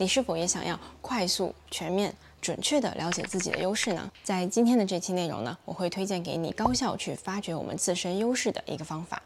你是否也想要快速、全面、准确地了解自己的优势呢？在今天的这期内容呢，我会推荐给你高效去发掘我们自身优势的一个方法。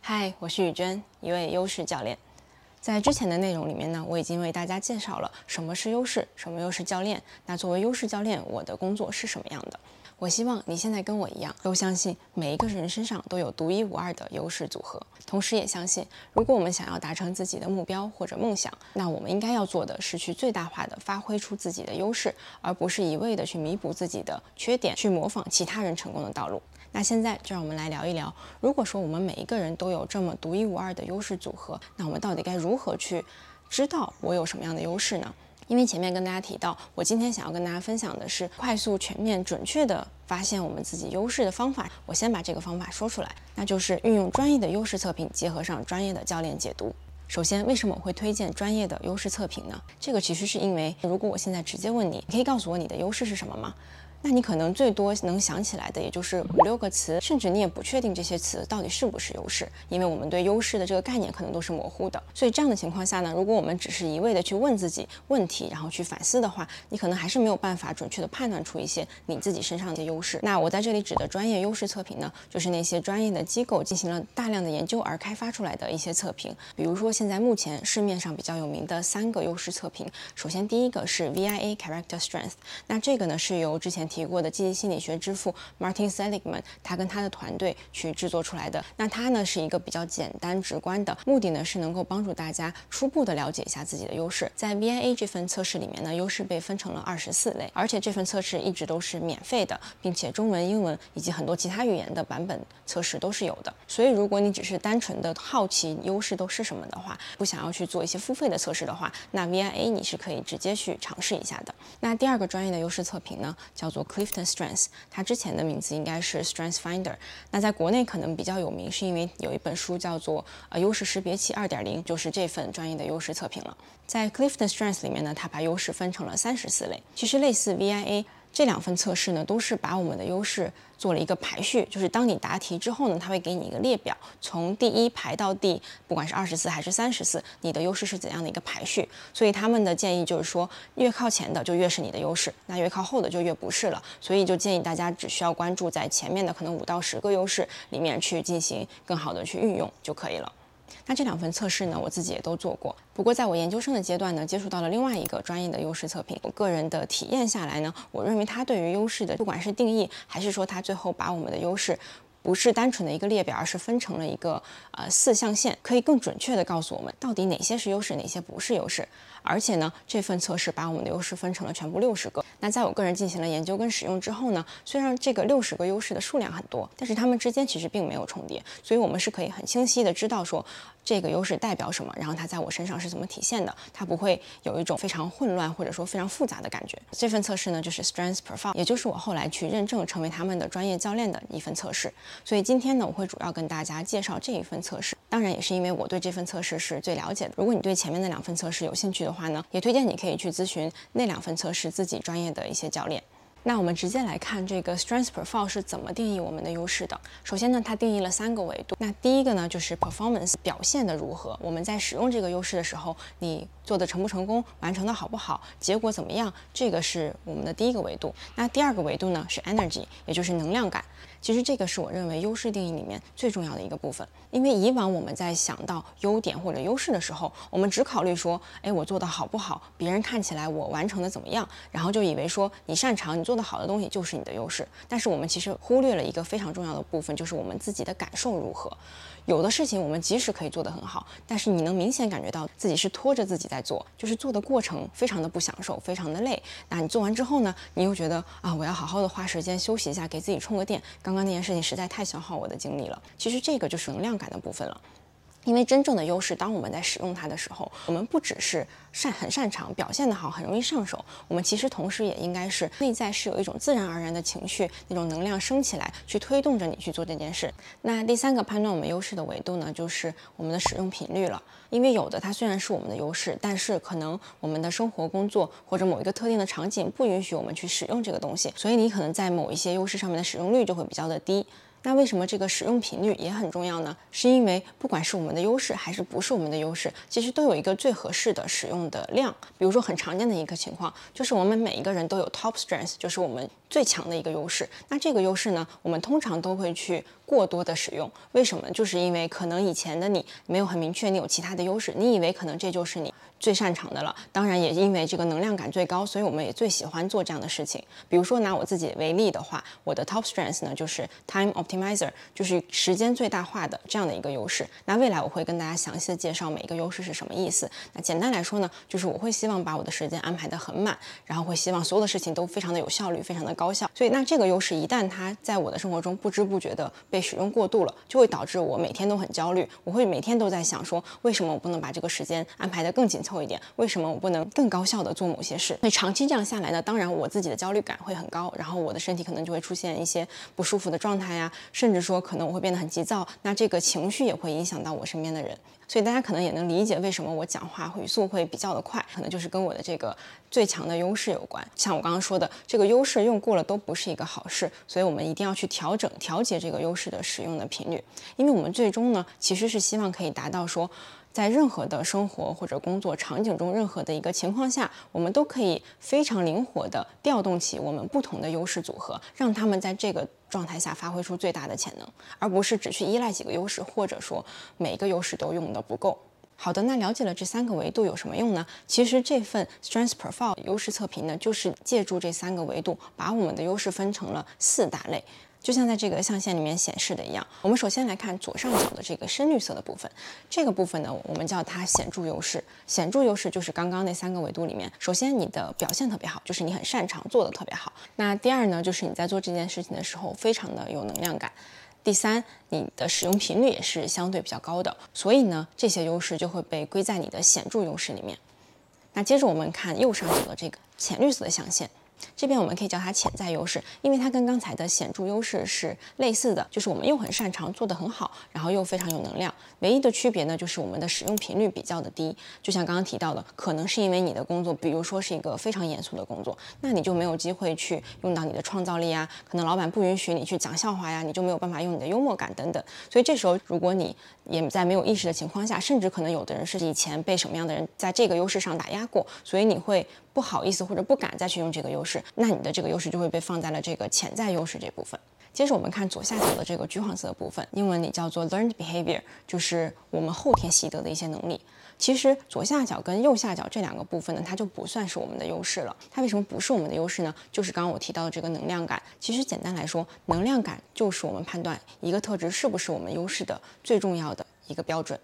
嗨，我是雨娟，一位优势教练。在之前的内容里面呢，我已经为大家介绍了什么是优势，什么又是教练。那作为优势教练，我的工作是什么样的？我希望你现在跟我一样，都相信每一个人身上都有独一无二的优势组合，同时也相信，如果我们想要达成自己的目标或者梦想，那我们应该要做的是去最大化的发挥出自己的优势，而不是一味的去弥补自己的缺点，去模仿其他人成功的道路。那现在就让我们来聊一聊，如果说我们每一个人都有这么独一无二的优势组合，那我们到底该如何去知道我有什么样的优势呢？因为前面跟大家提到，我今天想要跟大家分享的是快速、全面、准确的发现我们自己优势的方法。我先把这个方法说出来，那就是运用专业的优势测评，结合上专业的教练解读。首先，为什么我会推荐专业的优势测评呢？这个其实是因为，如果我现在直接问你，你可以告诉我你的优势是什么吗？那你可能最多能想起来的也就是五六个词，甚至你也不确定这些词到底是不是优势，因为我们对优势的这个概念可能都是模糊的。所以这样的情况下呢，如果我们只是一味的去问自己问题，然后去反思的话，你可能还是没有办法准确的判断出一些你自己身上的优势。那我在这里指的专业优势测评呢，就是那些专业的机构进行了大量的研究而开发出来的一些测评。比如说现在目前市面上比较有名的三个优势测评，首先第一个是 VIA Character Strength，那这个呢是由之前提过的积极心理学之父 Martin Seligman，他跟他的团队去制作出来的。那它呢是一个比较简单直观的，目的呢是能够帮助大家初步的了解一下自己的优势。在 VIA 这份测试里面呢，优势被分成了二十四类，而且这份测试一直都是免费的，并且中文、英文以及很多其他语言的版本测试都是有的。所以如果你只是单纯的好奇优势都是什么的话，不想要去做一些付费的测试的话，那 VIA 你是可以直接去尝试一下的。那第二个专业的优势测评呢，叫做 Clifton。Strength，它之前的名字应该是 Strength Finder。那在国内可能比较有名，是因为有一本书叫做《呃优势识别器2.0》，就是这份专业的优势测评了。在 Clifton Strength 里面呢，它把优势分成了三十四类，其实类似 VIA。这两份测试呢，都是把我们的优势做了一个排序，就是当你答题之后呢，它会给你一个列表，从第一排到第，不管是二十四还是三十四，你的优势是怎样的一个排序。所以他们的建议就是说，越靠前的就越是你的优势，那越靠后的就越不是了。所以就建议大家只需要关注在前面的可能五到十个优势里面去进行更好的去运用就可以了。那这两份测试呢，我自己也都做过。不过在我研究生的阶段呢，接触到了另外一个专业的优势测评。我个人的体验下来呢，我认为它对于优势的，不管是定义，还是说它最后把我们的优势。不是单纯的一个列表，而是分成了一个呃四象限，可以更准确的告诉我们到底哪些是优势，哪些不是优势。而且呢，这份测试把我们的优势分成了全部六十个。那在我个人进行了研究跟使用之后呢，虽然这个六十个优势的数量很多，但是它们之间其实并没有重叠，所以我们是可以很清晰的知道说这个优势代表什么，然后它在我身上是怎么体现的，它不会有一种非常混乱或者说非常复杂的感觉。这份测试呢，就是 Strength Profile，也就是我后来去认证成为他们的专业教练的一份测试。所以今天呢，我会主要跟大家介绍这一份测试。当然，也是因为我对这份测试是最了解的。如果你对前面那两份测试有兴趣的话呢，也推荐你可以去咨询那两份测试自己专业的一些教练。那我们直接来看这个 Strength Profile 是怎么定义我们的优势的。首先呢，它定义了三个维度。那第一个呢，就是 Performance 表现的如何。我们在使用这个优势的时候，你做的成不成功，完成的好不好，结果怎么样，这个是我们的第一个维度。那第二个维度呢，是 Energy，也就是能量感。其实这个是我认为优势定义里面最重要的一个部分，因为以往我们在想到优点或者优势的时候，我们只考虑说，哎，我做的好不好，别人看起来我完成的怎么样，然后就以为说你擅长、你做的好的东西就是你的优势。但是我们其实忽略了一个非常重要的部分，就是我们自己的感受如何。有的事情我们即使可以做得很好，但是你能明显感觉到自己是拖着自己在做，就是做的过程非常的不享受，非常的累。那你做完之后呢，你又觉得啊，我要好好的花时间休息一下，给自己充个电。刚刚那件事情实在太消耗我的精力了。其实这个就是能量感的部分了。因为真正的优势，当我们在使用它的时候，我们不只是擅很擅长，表现得好，很容易上手。我们其实同时也应该是内在是有一种自然而然的情绪，那种能量升起来，去推动着你去做这件事。那第三个判断我们优势的维度呢，就是我们的使用频率了。因为有的它虽然是我们的优势，但是可能我们的生活、工作或者某一个特定的场景不允许我们去使用这个东西，所以你可能在某一些优势上面的使用率就会比较的低。那为什么这个使用频率也很重要呢？是因为不管是我们的优势还是不是我们的优势，其实都有一个最合适的使用的量。比如说很常见的一个情况，就是我们每一个人都有 top strength，就是我们最强的一个优势。那这个优势呢，我们通常都会去过多的使用。为什么？就是因为可能以前的你没有很明确你有其他的优势，你以为可能这就是你。最擅长的了，当然也因为这个能量感最高，所以我们也最喜欢做这样的事情。比如说拿我自己为例的话，我的 top strength 呢就是 time optimizer，就是时间最大化的这样的一个优势。那未来我会跟大家详细的介绍每一个优势是什么意思。那简单来说呢，就是我会希望把我的时间安排的很满，然后会希望所有的事情都非常的有效率，非常的高效。所以那这个优势一旦它在我的生活中不知不觉的被使用过度了，就会导致我每天都很焦虑。我会每天都在想说，为什么我不能把这个时间安排的更紧凑一点？为什么我不能更高效的做某些事？那长期这样下来呢，当然我自己的焦虑感会很高，然后我的身体可能就会出现一些不舒服的状态呀，甚至说可能我会变得很急躁，那这个情绪也会影响到我身边的人。所以大家可能也能理解为什么我讲话语速会比较的快，可能就是跟我的这个最强的优势有关。像我刚刚说的，这个优势用过了都不是一个好事，所以我们一定要去调整、调节这个优势的使用的频率，因为我们最终呢，其实是希望可以达到说。在任何的生活或者工作场景中，任何的一个情况下，我们都可以非常灵活地调动起我们不同的优势组合，让他们在这个状态下发挥出最大的潜能，而不是只去依赖几个优势，或者说每一个优势都用的不够。好的，那了解了这三个维度有什么用呢？其实这份 Strength Profile 优势测评呢，就是借助这三个维度，把我们的优势分成了四大类。就像在这个象限里面显示的一样，我们首先来看左上角的这个深绿色的部分，这个部分呢，我们叫它显著优势。显著优势就是刚刚那三个维度里面，首先你的表现特别好，就是你很擅长做的特别好。那第二呢，就是你在做这件事情的时候非常的有能量感。第三，你的使用频率也是相对比较高的，所以呢，这些优势就会被归在你的显著优势里面。那接着我们看右上角的这个浅绿色的象限。这边我们可以叫它潜在优势，因为它跟刚才的显著优势是类似的，就是我们又很擅长，做得很好，然后又非常有能量。唯一的区别呢，就是我们的使用频率比较的低。就像刚刚提到的，可能是因为你的工作，比如说是一个非常严肃的工作，那你就没有机会去用到你的创造力啊，可能老板不允许你去讲笑话呀，你就没有办法用你的幽默感等等。所以这时候，如果你也在没有意识的情况下，甚至可能有的人是以前被什么样的人在这个优势上打压过，所以你会。不好意思，或者不敢再去用这个优势，那你的这个优势就会被放在了这个潜在优势这部分。接着我们看左下角的这个橘黄色的部分，英文里叫做 learned behavior，就是我们后天习得的一些能力。其实左下角跟右下角这两个部分呢，它就不算是我们的优势了。它为什么不是我们的优势呢？就是刚刚我提到的这个能量感。其实简单来说，能量感就是我们判断一个特质是不是我们优势的最重要的一个标准。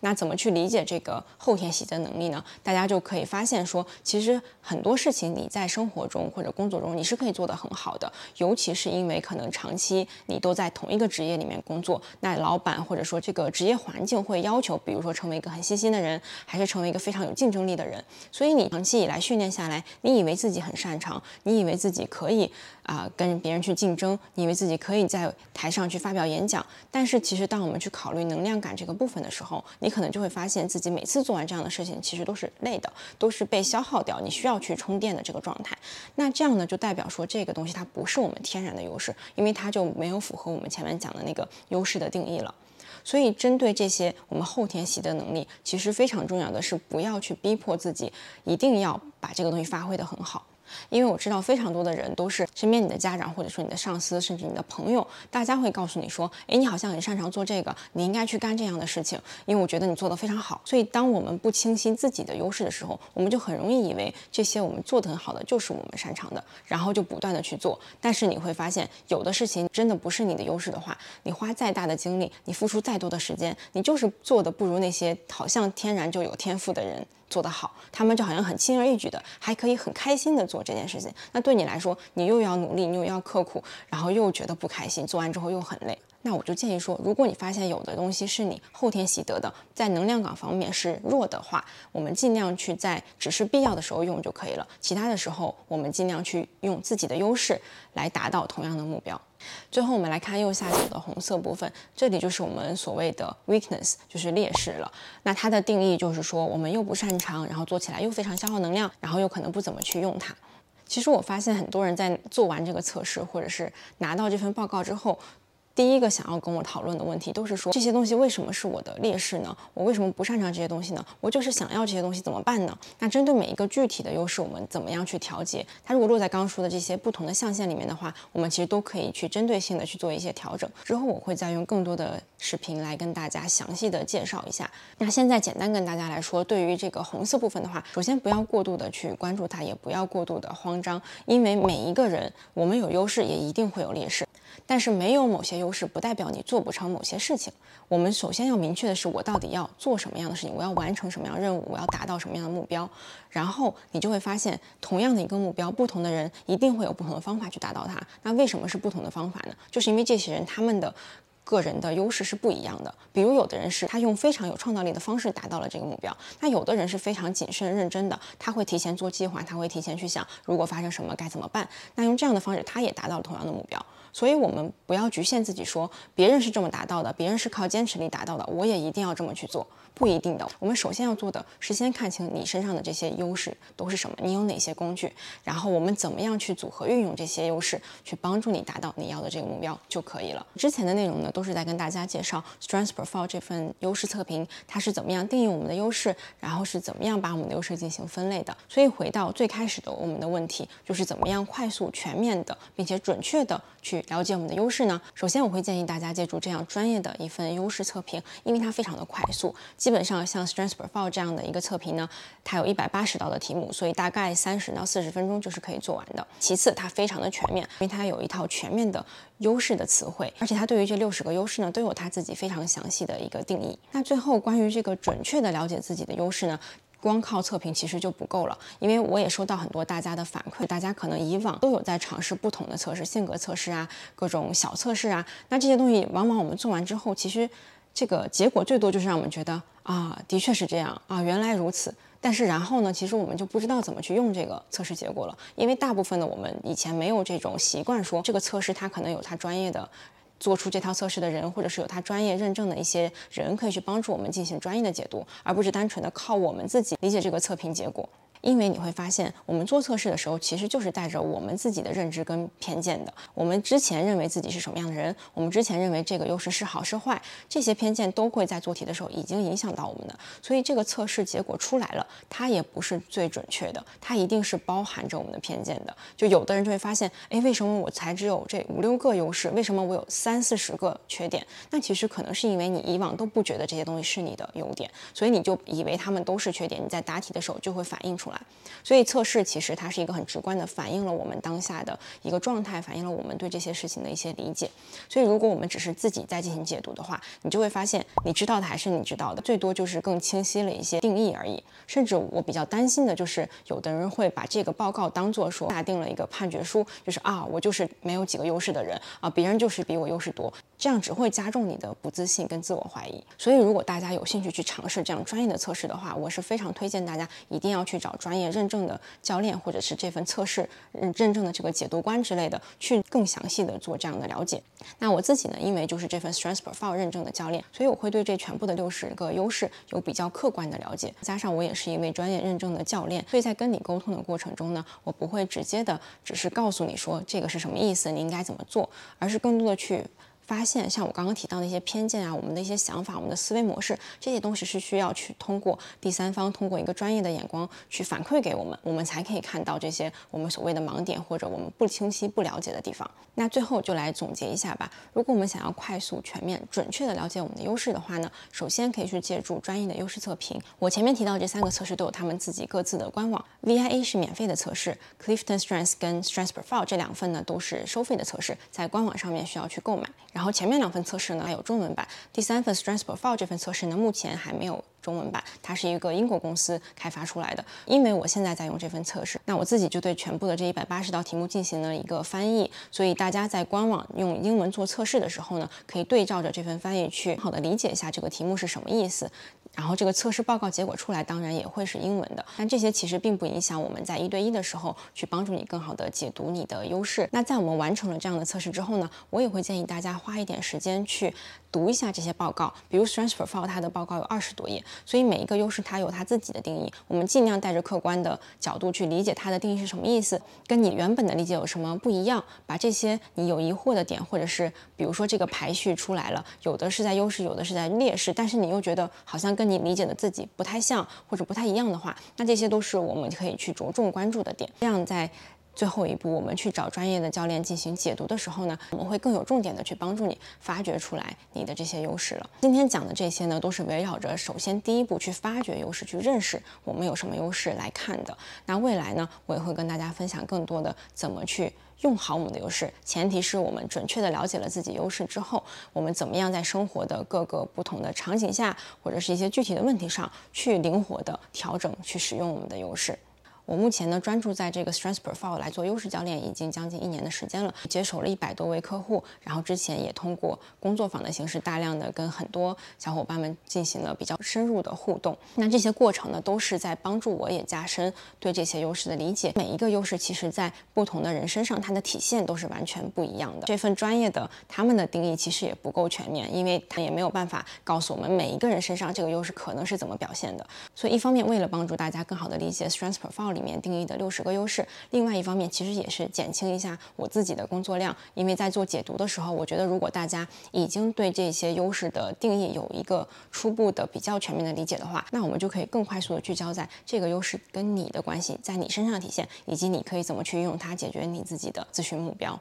那怎么去理解这个后天习得能力呢？大家就可以发现说，其实很多事情你在生活中或者工作中你是可以做得很好的，尤其是因为可能长期你都在同一个职业里面工作，那老板或者说这个职业环境会要求，比如说成为一个很细心的人，还是成为一个非常有竞争力的人。所以你长期以来训练下来，你以为自己很擅长，你以为自己可以啊跟别人去竞争，你以为自己可以在台上去发表演讲，但是其实当我们去考虑能量感这个部分的时候，你可能就会发现自己每次做完这样的事情，其实都是累的，都是被消耗掉，你需要去充电的这个状态。那这样呢，就代表说这个东西它不是我们天然的优势，因为它就没有符合我们前面讲的那个优势的定义了。所以针对这些我们后天习得能力，其实非常重要的是不要去逼迫自己，一定要把这个东西发挥的很好。因为我知道非常多的人都是身边你的家长或者说你的上司，甚至你的朋友，大家会告诉你说，哎，你好像很擅长做这个，你应该去干这样的事情，因为我觉得你做的非常好。所以当我们不清晰自己的优势的时候，我们就很容易以为这些我们做的很好的就是我们擅长的，然后就不断的去做。但是你会发现，有的事情真的不是你的优势的话，你花再大的精力，你付出再多的时间，你就是做的不如那些好像天然就有天赋的人。做得好，他们就好像很轻而易举的，还可以很开心的做这件事情。那对你来说，你又要努力，你又要刻苦，然后又觉得不开心，做完之后又很累。那我就建议说，如果你发现有的东西是你后天习得的，在能量感方面是弱的话，我们尽量去在只是必要的时候用就可以了。其他的时候，我们尽量去用自己的优势来达到同样的目标。最后，我们来看右下角的红色部分，这里就是我们所谓的 weakness，就是劣势了。那它的定义就是说，我们又不擅长，然后做起来又非常消耗能量，然后又可能不怎么去用它。其实我发现很多人在做完这个测试，或者是拿到这份报告之后。第一个想要跟我讨论的问题都是说这些东西为什么是我的劣势呢？我为什么不擅长这些东西呢？我就是想要这些东西怎么办呢？那针对每一个具体的优势，我们怎么样去调节？它如果落在刚刚说的这些不同的象限里面的话，我们其实都可以去针对性的去做一些调整。之后我会再用更多的视频来跟大家详细的介绍一下。那现在简单跟大家来说，对于这个红色部分的话，首先不要过度的去关注它，也不要过度的慌张，因为每一个人我们有优势，也一定会有劣势。但是没有某些优势，不代表你做不成某些事情。我们首先要明确的是，我到底要做什么样的事情，我要完成什么样的任务，我要达到什么样的目标。然后你就会发现，同样的一个目标，不同的人一定会有不同的方法去达到它。那为什么是不同的方法呢？就是因为这些人他们的个人的优势是不一样的。比如有的人是他用非常有创造力的方式达到了这个目标，那有的人是非常谨慎认真的，他会提前做计划，他会提前去想，如果发生什么该怎么办。那用这样的方式，他也达到了同样的目标。所以，我们不要局限自己，说别人是这么达到的，别人是靠坚持力达到的，我也一定要这么去做。不一定的。我们首先要做的是先看清你身上的这些优势都是什么，你有哪些工具，然后我们怎么样去组合运用这些优势，去帮助你达到你要的这个目标就可以了。之前的内容呢，都是在跟大家介绍 Strengths Profile 这份优势测评，它是怎么样定义我们的优势，然后是怎么样把我们的优势进行分类的。所以回到最开始的我们的问题，就是怎么样快速、全面的，并且准确的去了解我们的优势呢？首先，我会建议大家借助这样专业的一份优势测评，因为它非常的快速。基本上像 Strengths Profile 这样的一个测评呢，它有一百八十道的题目，所以大概三十到四十分钟就是可以做完的。其次，它非常的全面，因为它有一套全面的优势的词汇，而且它对于这六十个优势呢，都有它自己非常详细的一个定义。那最后，关于这个准确的了解自己的优势呢？光靠测评其实就不够了，因为我也收到很多大家的反馈，大家可能以往都有在尝试不同的测试，性格测试啊，各种小测试啊，那这些东西往往我们做完之后，其实这个结果最多就是让我们觉得啊，的确是这样啊，原来如此。但是然后呢，其实我们就不知道怎么去用这个测试结果了，因为大部分的我们以前没有这种习惯，说这个测试它可能有它专业的。做出这套测试的人，或者是有他专业认证的一些人，可以去帮助我们进行专业的解读，而不是单纯的靠我们自己理解这个测评结果。因为你会发现，我们做测试的时候，其实就是带着我们自己的认知跟偏见的。我们之前认为自己是什么样的人，我们之前认为这个优势是好是坏，这些偏见都会在做题的时候已经影响到我们的。所以这个测试结果出来了，它也不是最准确的，它一定是包含着我们的偏见的。就有的人就会发现，哎，为什么我才只有这五六个优势？为什么我有三四十个缺点？那其实可能是因为你以往都不觉得这些东西是你的优点，所以你就以为他们都是缺点。你在答题的时候就会反映出来。所以测试其实它是一个很直观的反映了我们当下的一个状态，反映了我们对这些事情的一些理解。所以如果我们只是自己在进行解读的话，你就会发现你知道的还是你知道的，最多就是更清晰了一些定义而已。甚至我比较担心的就是，有的人会把这个报告当做说下定了一个判决书，就是啊，我就是没有几个优势的人啊，别人就是比我优势多，这样只会加重你的不自信跟自我怀疑。所以如果大家有兴趣去尝试这样专业的测试的话，我是非常推荐大家一定要去找专业认。证的教练，或者是这份测试认认证的这个解读官之类的，去更详细的做这样的了解。那我自己呢，因为就是这份 Strengths Profile 认证的教练，所以我会对这全部的六十个优势有比较客观的了解。加上我也是一位专业认证的教练，所以在跟你沟通的过程中呢，我不会直接的只是告诉你说这个是什么意思，你应该怎么做，而是更多的去。发现像我刚刚提到的一些偏见啊，我们的一些想法，我们的思维模式，这些东西是需要去通过第三方，通过一个专业的眼光去反馈给我们，我们才可以看到这些我们所谓的盲点或者我们不清晰、不了解的地方。那最后就来总结一下吧。如果我们想要快速、全面、准确的了解我们的优势的话呢，首先可以去借助专业的优势测评。我前面提到这三个测试都有他们自己各自的官网，VIA 是免费的测试，Clifton Strengths 跟 Strengths Profile 这两份呢都是收费的测试，在官网上面需要去购买。然后前面两份测试呢还有中文版，第三份 Strengths Profile 这份测试呢目前还没有中文版，它是一个英国公司开发出来的。因为我现在在用这份测试，那我自己就对全部的这一百八十道题目进行了一个翻译，所以大家在官网用英文做测试的时候呢，可以对照着这份翻译去好的理解一下这个题目是什么意思。然后这个测试报告结果出来，当然也会是英文的，但这些其实并不影响我们在一对一的时候去帮助你更好的解读你的优势。那在我们完成了这样的测试之后呢，我也会建议大家花一点时间去。读一下这些报告。比如 Strengths Profile 它的报告有二十多页，所以每一个优势它有它自己的定义。我们尽量带着客观的角度去理解它的定义是什么意思，跟你原本的理解有什么不一样。把这些你有疑惑的点，或者是比如说这个排序出来了，有的是在优势，有的是在劣势，但是你又觉得好像跟你理解的自己不太像或者不太一样的话，那这些都是我们可以去着重关注的点。这样在最后一步，我们去找专业的教练进行解读的时候呢，我们会更有重点的去帮助你发掘出来你的这些优势了。今天讲的这些呢，都是围绕着首先第一步去发掘优势，去认识我们有什么优势来看的。那未来呢，我也会跟大家分享更多的怎么去用好我们的优势，前提是我们准确的了解了自己优势之后，我们怎么样在生活的各个不同的场景下，或者是一些具体的问题上去灵活的调整，去使用我们的优势。我目前呢专注在这个 Strength Profile 来做优势教练，已经将近一年的时间了，接手了一百多位客户，然后之前也通过工作坊的形式，大量的跟很多小伙伴们进行了比较深入的互动。那这些过程呢，都是在帮助我也加深对这些优势的理解。每一个优势，其实在不同的人身上，它的体现都是完全不一样的。这份专业的他们的定义其实也不够全面，因为他也没有办法告诉我们每一个人身上这个优势可能是怎么表现的。所以一方面为了帮助大家更好的理解 Strength Profile。里面定义的六十个优势，另外一方面其实也是减轻一下我自己的工作量，因为在做解读的时候，我觉得如果大家已经对这些优势的定义有一个初步的比较全面的理解的话，那我们就可以更快速的聚焦在这个优势跟你的关系在你身上体现，以及你可以怎么去运用它解决你自己的咨询目标。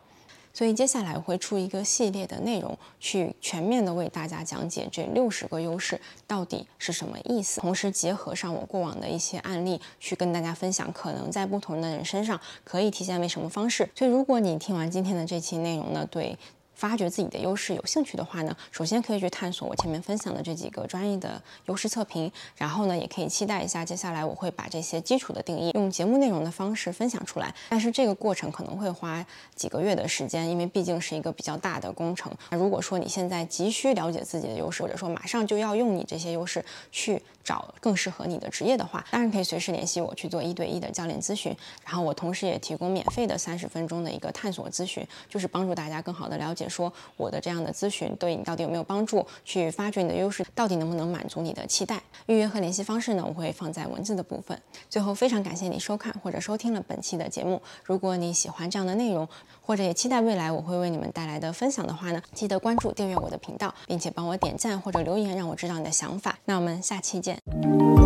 所以接下来会出一个系列的内容，去全面的为大家讲解这六十个优势到底是什么意思，同时结合上我过往的一些案例，去跟大家分享可能在不同的人身上可以体现为什么方式。所以如果你听完今天的这期内容呢，对。发掘自己的优势，有兴趣的话呢，首先可以去探索我前面分享的这几个专业的优势测评，然后呢，也可以期待一下接下来我会把这些基础的定义用节目内容的方式分享出来。但是这个过程可能会花几个月的时间，因为毕竟是一个比较大的工程。那如果说你现在急需了解自己的优势，或者说马上就要用你这些优势去找更适合你的职业的话，当然可以随时联系我去做一对一的教练咨询。然后我同时也提供免费的三十分钟的一个探索咨询，就是帮助大家更好的了解说我的这样的咨询对你到底有没有帮助？去发掘你的优势，到底能不能满足你的期待？预约和联系方式呢？我会放在文字的部分。最后，非常感谢你收看或者收听了本期的节目。如果你喜欢这样的内容，或者也期待未来我会为你们带来的分享的话呢，记得关注、订阅我的频道，并且帮我点赞或者留言，让我知道你的想法。那我们下期见。